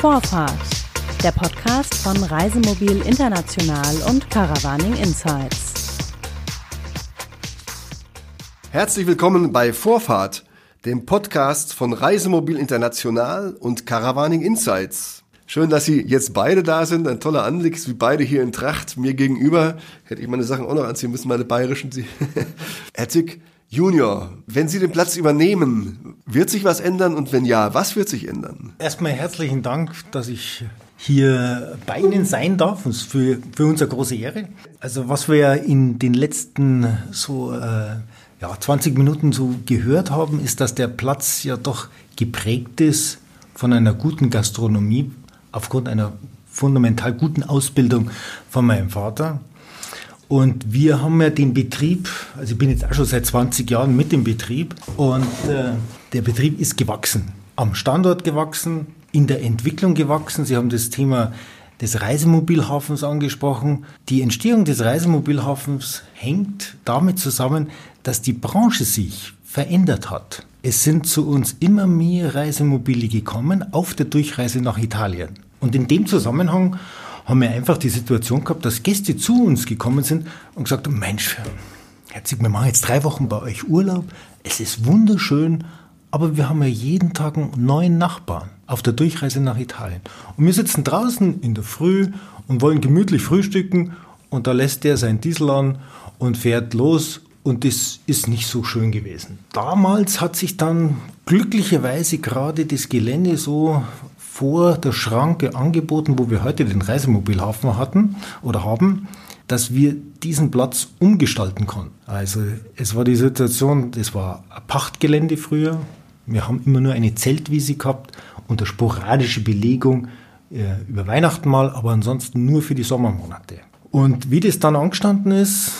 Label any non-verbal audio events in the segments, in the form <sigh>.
Vorfahrt, der Podcast von Reisemobil International und Caravaning Insights. Herzlich willkommen bei Vorfahrt, dem Podcast von Reisemobil International und Caravaning Insights. Schön, dass Sie jetzt beide da sind. Ein toller Anblick, wie beide hier in Tracht mir gegenüber. Hätte ich meine Sachen auch noch anziehen müssen, meine bayerischen. <laughs> Zick, Junior, wenn Sie den Platz übernehmen, wird sich was ändern und wenn ja, was wird sich ändern? Erstmal herzlichen Dank, dass ich hier bei Ihnen sein darf. Das ist für, für uns eine große Ehre. Also was wir in den letzten so äh, ja, 20 Minuten so gehört haben, ist, dass der Platz ja doch geprägt ist von einer guten Gastronomie aufgrund einer fundamental guten Ausbildung von meinem Vater. Und wir haben ja den Betrieb, also ich bin jetzt auch schon seit 20 Jahren mit dem Betrieb und äh, der Betrieb ist gewachsen, am Standort gewachsen, in der Entwicklung gewachsen. Sie haben das Thema des Reisemobilhafens angesprochen. Die Entstehung des Reisemobilhafens hängt damit zusammen, dass die Branche sich verändert hat. Es sind zu uns immer mehr Reisemobile gekommen auf der Durchreise nach Italien. Und in dem Zusammenhang haben wir einfach die Situation gehabt, dass Gäste zu uns gekommen sind und gesagt haben, Mensch, Herzig, wir machen jetzt drei Wochen bei euch Urlaub. Es ist wunderschön, aber wir haben ja jeden Tag einen neuen Nachbarn auf der Durchreise nach Italien. Und wir sitzen draußen in der Früh und wollen gemütlich frühstücken und da lässt der sein Diesel an und fährt los und das ist nicht so schön gewesen. Damals hat sich dann glücklicherweise gerade das Gelände so vor der Schranke angeboten, wo wir heute den Reisemobilhafen hatten oder haben, dass wir diesen Platz umgestalten konnten. Also es war die Situation, das war ein Pachtgelände früher. Wir haben immer nur eine Zeltwiese gehabt und eine sporadische Belegung äh, über Weihnachten mal, aber ansonsten nur für die Sommermonate. Und wie das dann angestanden ist,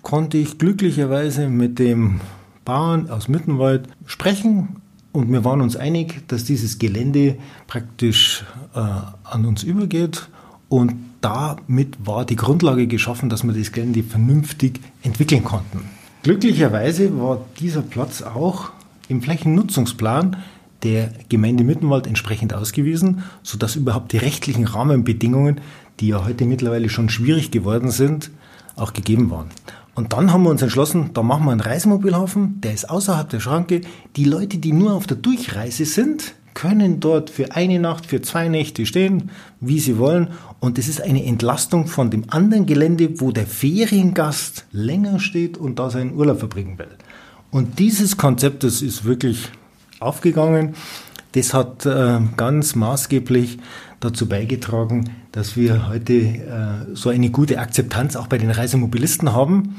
konnte ich glücklicherweise mit dem Bauern aus Mittenwald sprechen und wir waren uns einig, dass dieses Gelände praktisch äh, an uns übergeht. Und damit war die Grundlage geschaffen, dass wir das Gelände vernünftig entwickeln konnten. Glücklicherweise war dieser Platz auch im Flächennutzungsplan der Gemeinde Mittenwald entsprechend ausgewiesen, sodass überhaupt die rechtlichen Rahmenbedingungen, die ja heute mittlerweile schon schwierig geworden sind, auch gegeben waren. Und dann haben wir uns entschlossen, da machen wir einen Reisemobilhafen, der ist außerhalb der Schranke. Die Leute, die nur auf der Durchreise sind, können dort für eine Nacht, für zwei Nächte stehen, wie sie wollen. Und das ist eine Entlastung von dem anderen Gelände, wo der Feriengast länger steht und da seinen Urlaub verbringen will. Und dieses Konzept, das ist wirklich aufgegangen. Das hat äh, ganz maßgeblich dazu beigetragen, dass wir heute äh, so eine gute Akzeptanz auch bei den Reisemobilisten haben.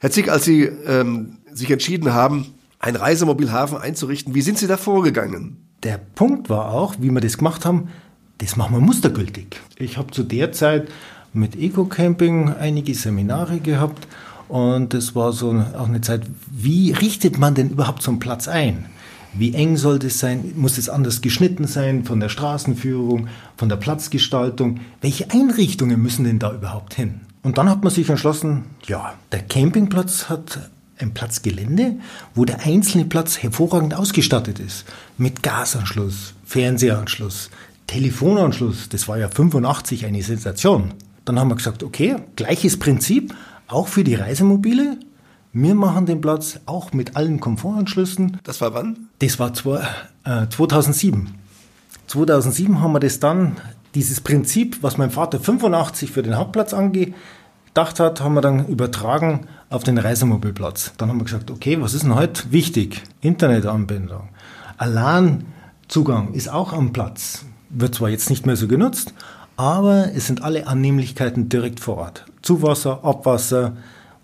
Herr Zick, als Sie ähm, sich entschieden haben, einen Reisemobilhafen einzurichten, wie sind Sie da vorgegangen? Der Punkt war auch, wie wir das gemacht haben, das machen wir mustergültig. Ich habe zu der Zeit mit Eco-Camping einige Seminare gehabt und es war so auch eine Zeit, wie richtet man denn überhaupt so einen Platz ein? Wie eng soll das sein? Muss es anders geschnitten sein von der Straßenführung, von der Platzgestaltung? Welche Einrichtungen müssen denn da überhaupt hin? Und dann hat man sich entschlossen, ja, der Campingplatz hat ein Platzgelände, wo der einzelne Platz hervorragend ausgestattet ist. Mit Gasanschluss, Fernsehanschluss, Telefonanschluss. Das war ja 85 eine Sensation. Dann haben wir gesagt, okay, gleiches Prinzip, auch für die Reisemobile, wir machen den Platz auch mit allen Komfortanschlüssen. Das war wann? Das war zwei, äh, 2007. 2007 haben wir das dann, dieses Prinzip, was mein Vater 85 für den Hauptplatz angedacht hat, haben wir dann übertragen auf den Reisemobilplatz. Dann haben wir gesagt, okay, was ist denn heute wichtig? Internetanbindung. Alarmzugang ist auch am Platz. Wird zwar jetzt nicht mehr so genutzt, aber es sind alle Annehmlichkeiten direkt vor Ort. Zuwasser, Abwasser,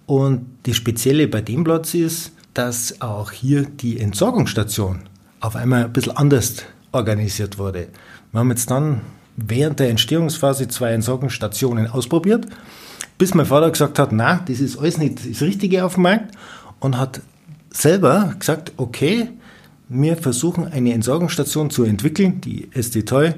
und die Spezielle bei dem Platz ist, dass auch hier die Entsorgungsstation auf einmal ein bisschen anders organisiert wurde. Wir haben jetzt dann während der Entstehungsphase zwei Entsorgungsstationen ausprobiert, bis mein Vater gesagt hat, na, das ist alles nicht das Richtige auf dem Markt und hat selber gesagt, okay, wir versuchen eine Entsorgungsstation zu entwickeln, die ST Toy,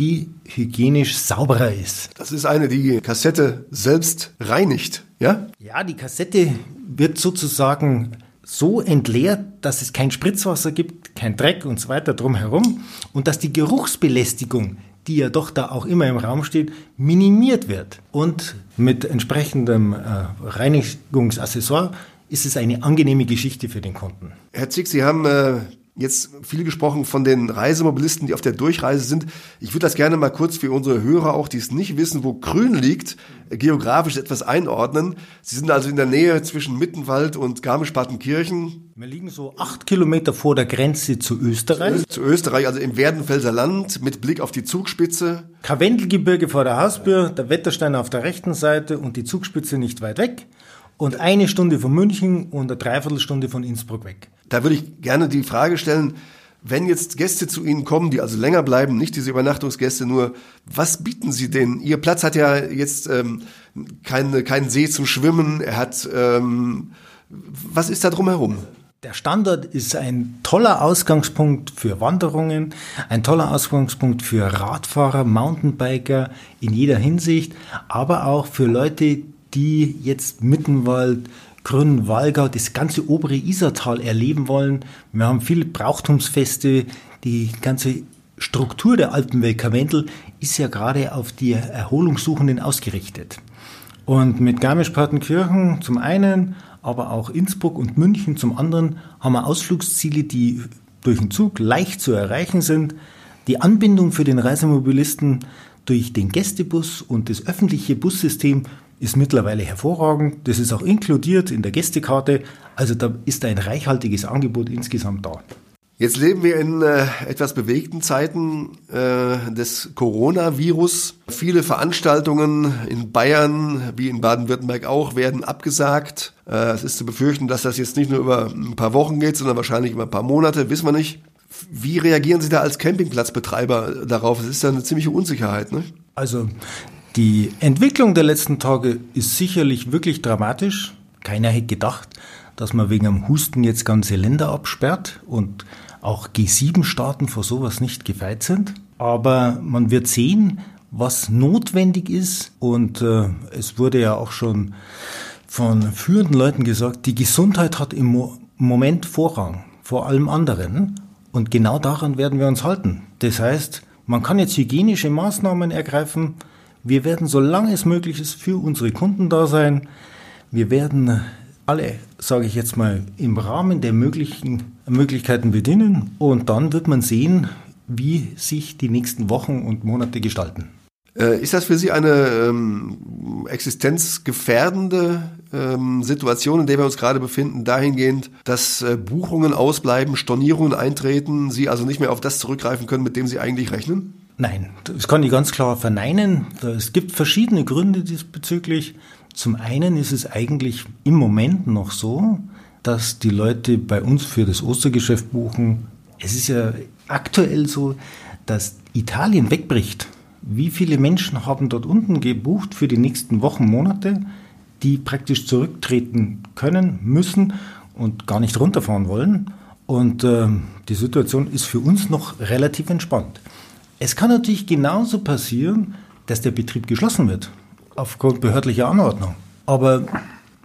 die hygienisch sauberer ist. Das ist eine, die Kassette selbst reinigt, ja? Ja, die Kassette wird sozusagen so entleert, dass es kein Spritzwasser gibt, kein Dreck und so weiter drumherum und dass die Geruchsbelästigung, die ja doch da auch immer im Raum steht, minimiert wird. Und mit entsprechendem äh, Reinigungsaccessoire ist es eine angenehme Geschichte für den Kunden. Herr Zick, Sie haben äh, jetzt viel gesprochen von den Reisemobilisten, die auf der Durchreise sind. Ich würde das gerne mal kurz für unsere Hörer auch, die es nicht wissen, wo Grün liegt, geografisch etwas einordnen. Sie sind also in der Nähe zwischen Mittenwald und Garmisch-Partenkirchen. Wir liegen so acht Kilometer vor der Grenze zu Österreich. Zu Österreich, also im Werdenfelser Land mit Blick auf die Zugspitze. Karwendelgebirge vor der Hausbür, der Wetterstein auf der rechten Seite und die Zugspitze nicht weit weg und eine Stunde von München und eine Dreiviertelstunde von Innsbruck weg. Da würde ich gerne die Frage stellen, wenn jetzt Gäste zu Ihnen kommen, die also länger bleiben, nicht diese Übernachtungsgäste nur, was bieten Sie denen? Ihr Platz hat ja jetzt ähm, keine, keinen See zum Schwimmen, er hat, ähm, was ist da drumherum? Der Standort ist ein toller Ausgangspunkt für Wanderungen, ein toller Ausgangspunkt für Radfahrer, Mountainbiker in jeder Hinsicht, aber auch für Leute, die jetzt Mittenwald, Grünwalgau, das ganze obere Isartal erleben wollen. Wir haben viele Brauchtumsfeste, die ganze Struktur der Alpenwelt Karwendel ist ja gerade auf die Erholungssuchenden ausgerichtet. Und mit Garmisch-Partenkirchen zum einen, aber auch Innsbruck und München zum anderen haben wir Ausflugsziele, die durch den Zug leicht zu erreichen sind. Die Anbindung für den Reisemobilisten durch den Gästebus und das öffentliche Bussystem ist mittlerweile hervorragend. Das ist auch inkludiert in der Gästekarte. Also da ist ein reichhaltiges Angebot insgesamt da. Jetzt leben wir in äh, etwas bewegten Zeiten äh, des Coronavirus. Viele Veranstaltungen in Bayern wie in Baden-Württemberg auch werden abgesagt. Äh, es ist zu befürchten, dass das jetzt nicht nur über ein paar Wochen geht, sondern wahrscheinlich über ein paar Monate, wissen wir nicht. Wie reagieren Sie da als Campingplatzbetreiber darauf? Es ist ja eine ziemliche Unsicherheit. Ne? Also die Entwicklung der letzten Tage ist sicherlich wirklich dramatisch. Keiner hätte gedacht, dass man wegen einem Husten jetzt ganze Länder absperrt und auch G7-Staaten vor sowas nicht gefeit sind. Aber man wird sehen, was notwendig ist. Und äh, es wurde ja auch schon von führenden Leuten gesagt, die Gesundheit hat im Mo Moment Vorrang vor allem anderen. Und genau daran werden wir uns halten. Das heißt, man kann jetzt hygienische Maßnahmen ergreifen, wir werden, solange es möglich ist, für unsere Kunden da sein. Wir werden alle, sage ich jetzt mal, im Rahmen der möglichen Möglichkeiten bedienen und dann wird man sehen, wie sich die nächsten Wochen und Monate gestalten. Äh, ist das für Sie eine ähm, existenzgefährdende ähm, Situation, in der wir uns gerade befinden, dahingehend, dass äh, Buchungen ausbleiben, Stornierungen eintreten, Sie also nicht mehr auf das zurückgreifen können, mit dem Sie eigentlich rechnen? Nein, das kann ich ganz klar verneinen. Es gibt verschiedene Gründe diesbezüglich. Zum einen ist es eigentlich im Moment noch so, dass die Leute bei uns für das Ostergeschäft buchen. Es ist ja aktuell so, dass Italien wegbricht. Wie viele Menschen haben dort unten gebucht für die nächsten Wochen, Monate, die praktisch zurücktreten können, müssen und gar nicht runterfahren wollen? Und äh, die Situation ist für uns noch relativ entspannt. Es kann natürlich genauso passieren, dass der Betrieb geschlossen wird, aufgrund behördlicher Anordnung. Aber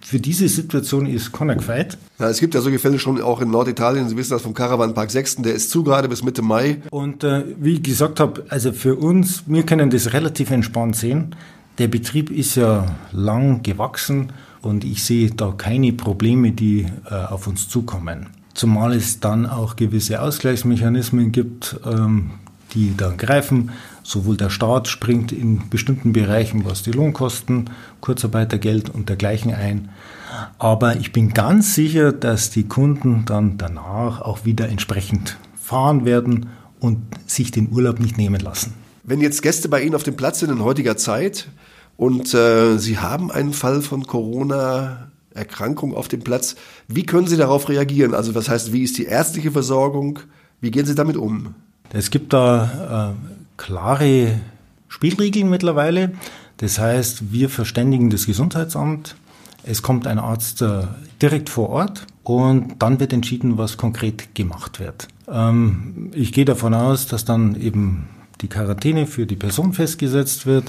für diese Situation ist keiner gefeit. Ja, es gibt ja solche Fälle schon auch in Norditalien. Sie wissen das vom Caravan-Park 6. Der ist zu gerade bis Mitte Mai. Und äh, wie ich gesagt habe, also für uns, wir können das relativ entspannt sehen. Der Betrieb ist ja lang gewachsen und ich sehe da keine Probleme, die äh, auf uns zukommen. Zumal es dann auch gewisse Ausgleichsmechanismen gibt, ähm, die dann greifen. Sowohl der Staat springt in bestimmten Bereichen, was die Lohnkosten, Kurzarbeitergeld und dergleichen ein. Aber ich bin ganz sicher, dass die Kunden dann danach auch wieder entsprechend fahren werden und sich den Urlaub nicht nehmen lassen. Wenn jetzt Gäste bei Ihnen auf dem Platz sind in heutiger Zeit und äh, Sie haben einen Fall von Corona Erkrankung auf dem Platz, wie können Sie darauf reagieren? Also was heißt, wie ist die ärztliche Versorgung? Wie gehen Sie damit um? Es gibt da äh, klare Spielregeln mittlerweile. Das heißt, wir verständigen das Gesundheitsamt. Es kommt ein Arzt äh, direkt vor Ort und dann wird entschieden, was konkret gemacht wird. Ähm, ich gehe davon aus, dass dann eben die Quarantäne für die Person festgesetzt wird.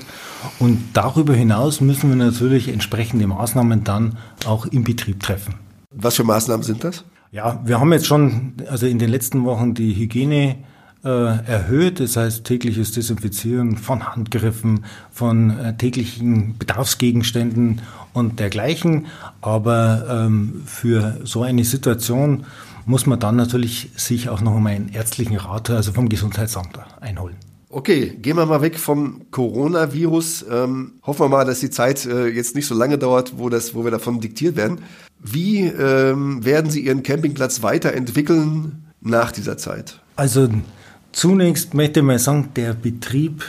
Und darüber hinaus müssen wir natürlich entsprechende Maßnahmen dann auch im Betrieb treffen. Was für Maßnahmen sind das? Ja, wir haben jetzt schon, also in den letzten Wochen die Hygiene erhöht. Das heißt tägliches Desinfizieren von Handgriffen, von äh, täglichen Bedarfsgegenständen und dergleichen. Aber ähm, für so eine Situation muss man dann natürlich sich auch noch einmal einen ärztlichen Rat, also vom Gesundheitsamt einholen. Okay, gehen wir mal weg vom Coronavirus. Ähm, hoffen wir mal, dass die Zeit äh, jetzt nicht so lange dauert, wo, das, wo wir davon diktiert werden. Wie ähm, werden Sie Ihren Campingplatz weiterentwickeln nach dieser Zeit? Also zunächst möchte ich mal sagen, der Betrieb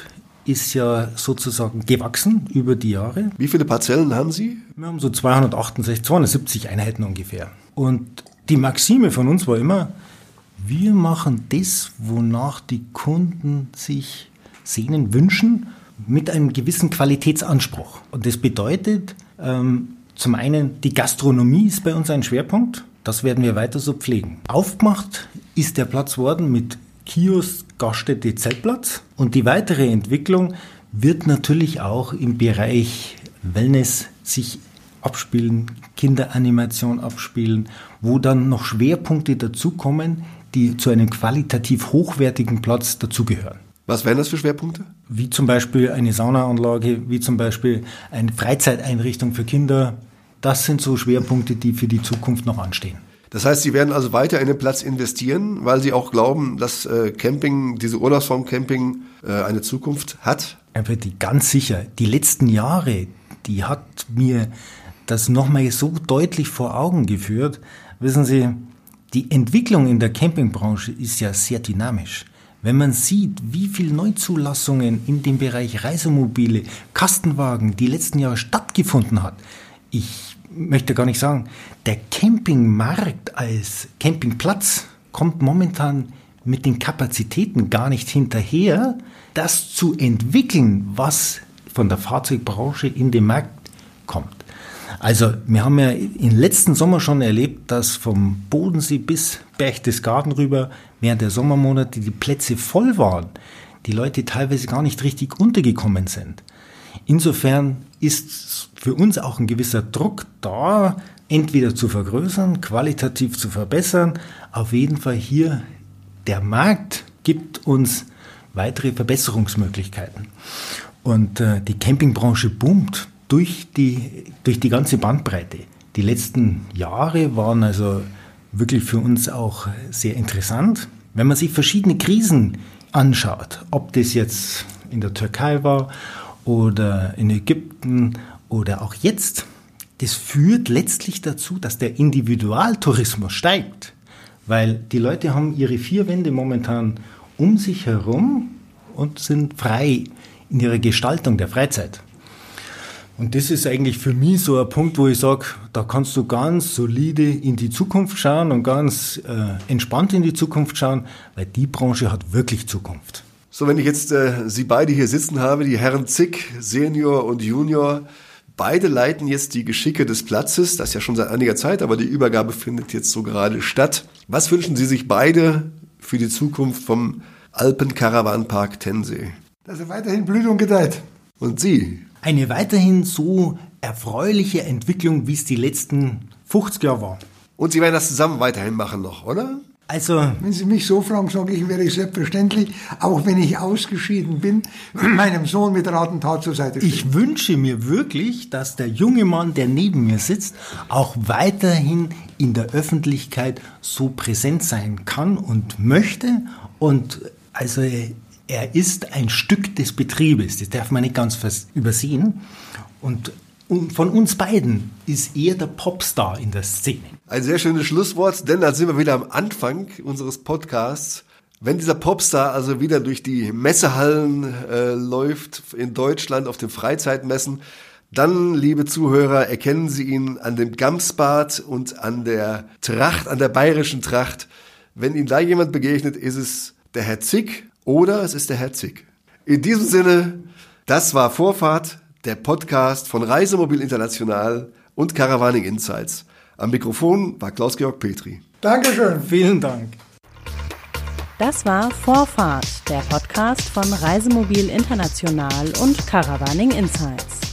ist ja sozusagen gewachsen über die Jahre. Wie viele Parzellen haben Sie? Wir haben so 268, 270 Einheiten ungefähr. Und die Maxime von uns war immer, wir machen das, wonach die Kunden sich sehnen, wünschen, mit einem gewissen Qualitätsanspruch. Und das bedeutet, ähm, zum einen, die Gastronomie ist bei uns ein Schwerpunkt. Das werden wir weiter so pflegen. Aufgemacht ist der Platz worden mit Kiosk, Gaststätte, Zeltplatz. Und die weitere Entwicklung wird natürlich auch im Bereich Wellness sich abspielen, Kinderanimation abspielen, wo dann noch Schwerpunkte dazukommen, die zu einem qualitativ hochwertigen Platz dazugehören. Was wären das für Schwerpunkte? Wie zum Beispiel eine Saunaanlage, wie zum Beispiel eine Freizeiteinrichtung für Kinder. Das sind so Schwerpunkte, die für die Zukunft noch anstehen. Das heißt, Sie werden also weiter in den Platz investieren, weil Sie auch glauben, dass äh, Camping, diese Urlaubsform Camping, äh, eine Zukunft hat? Ganz sicher. Die letzten Jahre, die hat mir das nochmal so deutlich vor Augen geführt. Wissen Sie, die Entwicklung in der Campingbranche ist ja sehr dynamisch. Wenn man sieht, wie viele Neuzulassungen in dem Bereich Reisemobile, Kastenwagen die letzten Jahre stattgefunden hat, ich möchte gar nicht sagen, der Campingmarkt als Campingplatz kommt momentan mit den Kapazitäten gar nicht hinterher, das zu entwickeln, was von der Fahrzeugbranche in den Markt kommt. Also wir haben ja im letzten Sommer schon erlebt, dass vom Bodensee bis Berchtesgaden rüber während der Sommermonate die Plätze voll waren, die Leute teilweise gar nicht richtig untergekommen sind. Insofern ist für uns auch ein gewisser Druck da, entweder zu vergrößern, qualitativ zu verbessern. Auf jeden Fall hier, der Markt gibt uns weitere Verbesserungsmöglichkeiten. Und äh, die Campingbranche boomt durch die, durch die ganze Bandbreite. Die letzten Jahre waren also wirklich für uns auch sehr interessant. Wenn man sich verschiedene Krisen anschaut, ob das jetzt in der Türkei war oder in Ägypten oder auch jetzt, das führt letztlich dazu, dass der Individualtourismus steigt, weil die Leute haben ihre vier Wände momentan um sich herum und sind frei in ihrer Gestaltung der Freizeit. Und das ist eigentlich für mich so ein Punkt, wo ich sage, da kannst du ganz solide in die Zukunft schauen und ganz äh, entspannt in die Zukunft schauen, weil die Branche hat wirklich Zukunft. So, wenn ich jetzt äh, Sie beide hier sitzen habe, die Herren Zick, Senior und Junior, beide leiten jetzt die Geschicke des Platzes, das ja schon seit einiger Zeit, aber die Übergabe findet jetzt so gerade statt. Was wünschen Sie sich beide für die Zukunft vom Alpenkarawanpark Tensee? Dass er weiterhin blüht und gedeiht. Und Sie? eine weiterhin so erfreuliche Entwicklung, wie es die letzten 50 Jahre war. Und Sie werden das zusammen weiterhin machen noch, oder? Also, wenn Sie mich so fragen, sage ich, wäre ich selbstverständlich, auch wenn ich ausgeschieden bin, <clears throat> meinem Sohn mit Rat und Tat zur Seite stehen. Ich wünsche mir wirklich, dass der junge Mann, der neben mir sitzt, auch weiterhin in der Öffentlichkeit so präsent sein kann und möchte. Und also er ist ein Stück des Betriebes, das darf man nicht ganz übersehen. Und von uns beiden ist er der Popstar in der Szene. Ein sehr schönes Schlusswort, denn da sind wir wieder am Anfang unseres Podcasts. Wenn dieser Popstar also wieder durch die Messehallen äh, läuft in Deutschland auf den Freizeitmessen, dann, liebe Zuhörer, erkennen Sie ihn an dem Gamsbad und an der Tracht, an der bayerischen Tracht. Wenn Ihnen da jemand begegnet, ist es der Herr Zick oder es ist der Herzig. In diesem Sinne, das war Vorfahrt, der Podcast von Reisemobil International und Caravaning Insights. Am Mikrofon war Klaus-Georg Petri. Dankeschön. Vielen Dank. Das war Vorfahrt, der Podcast von Reisemobil International und Caravaning Insights.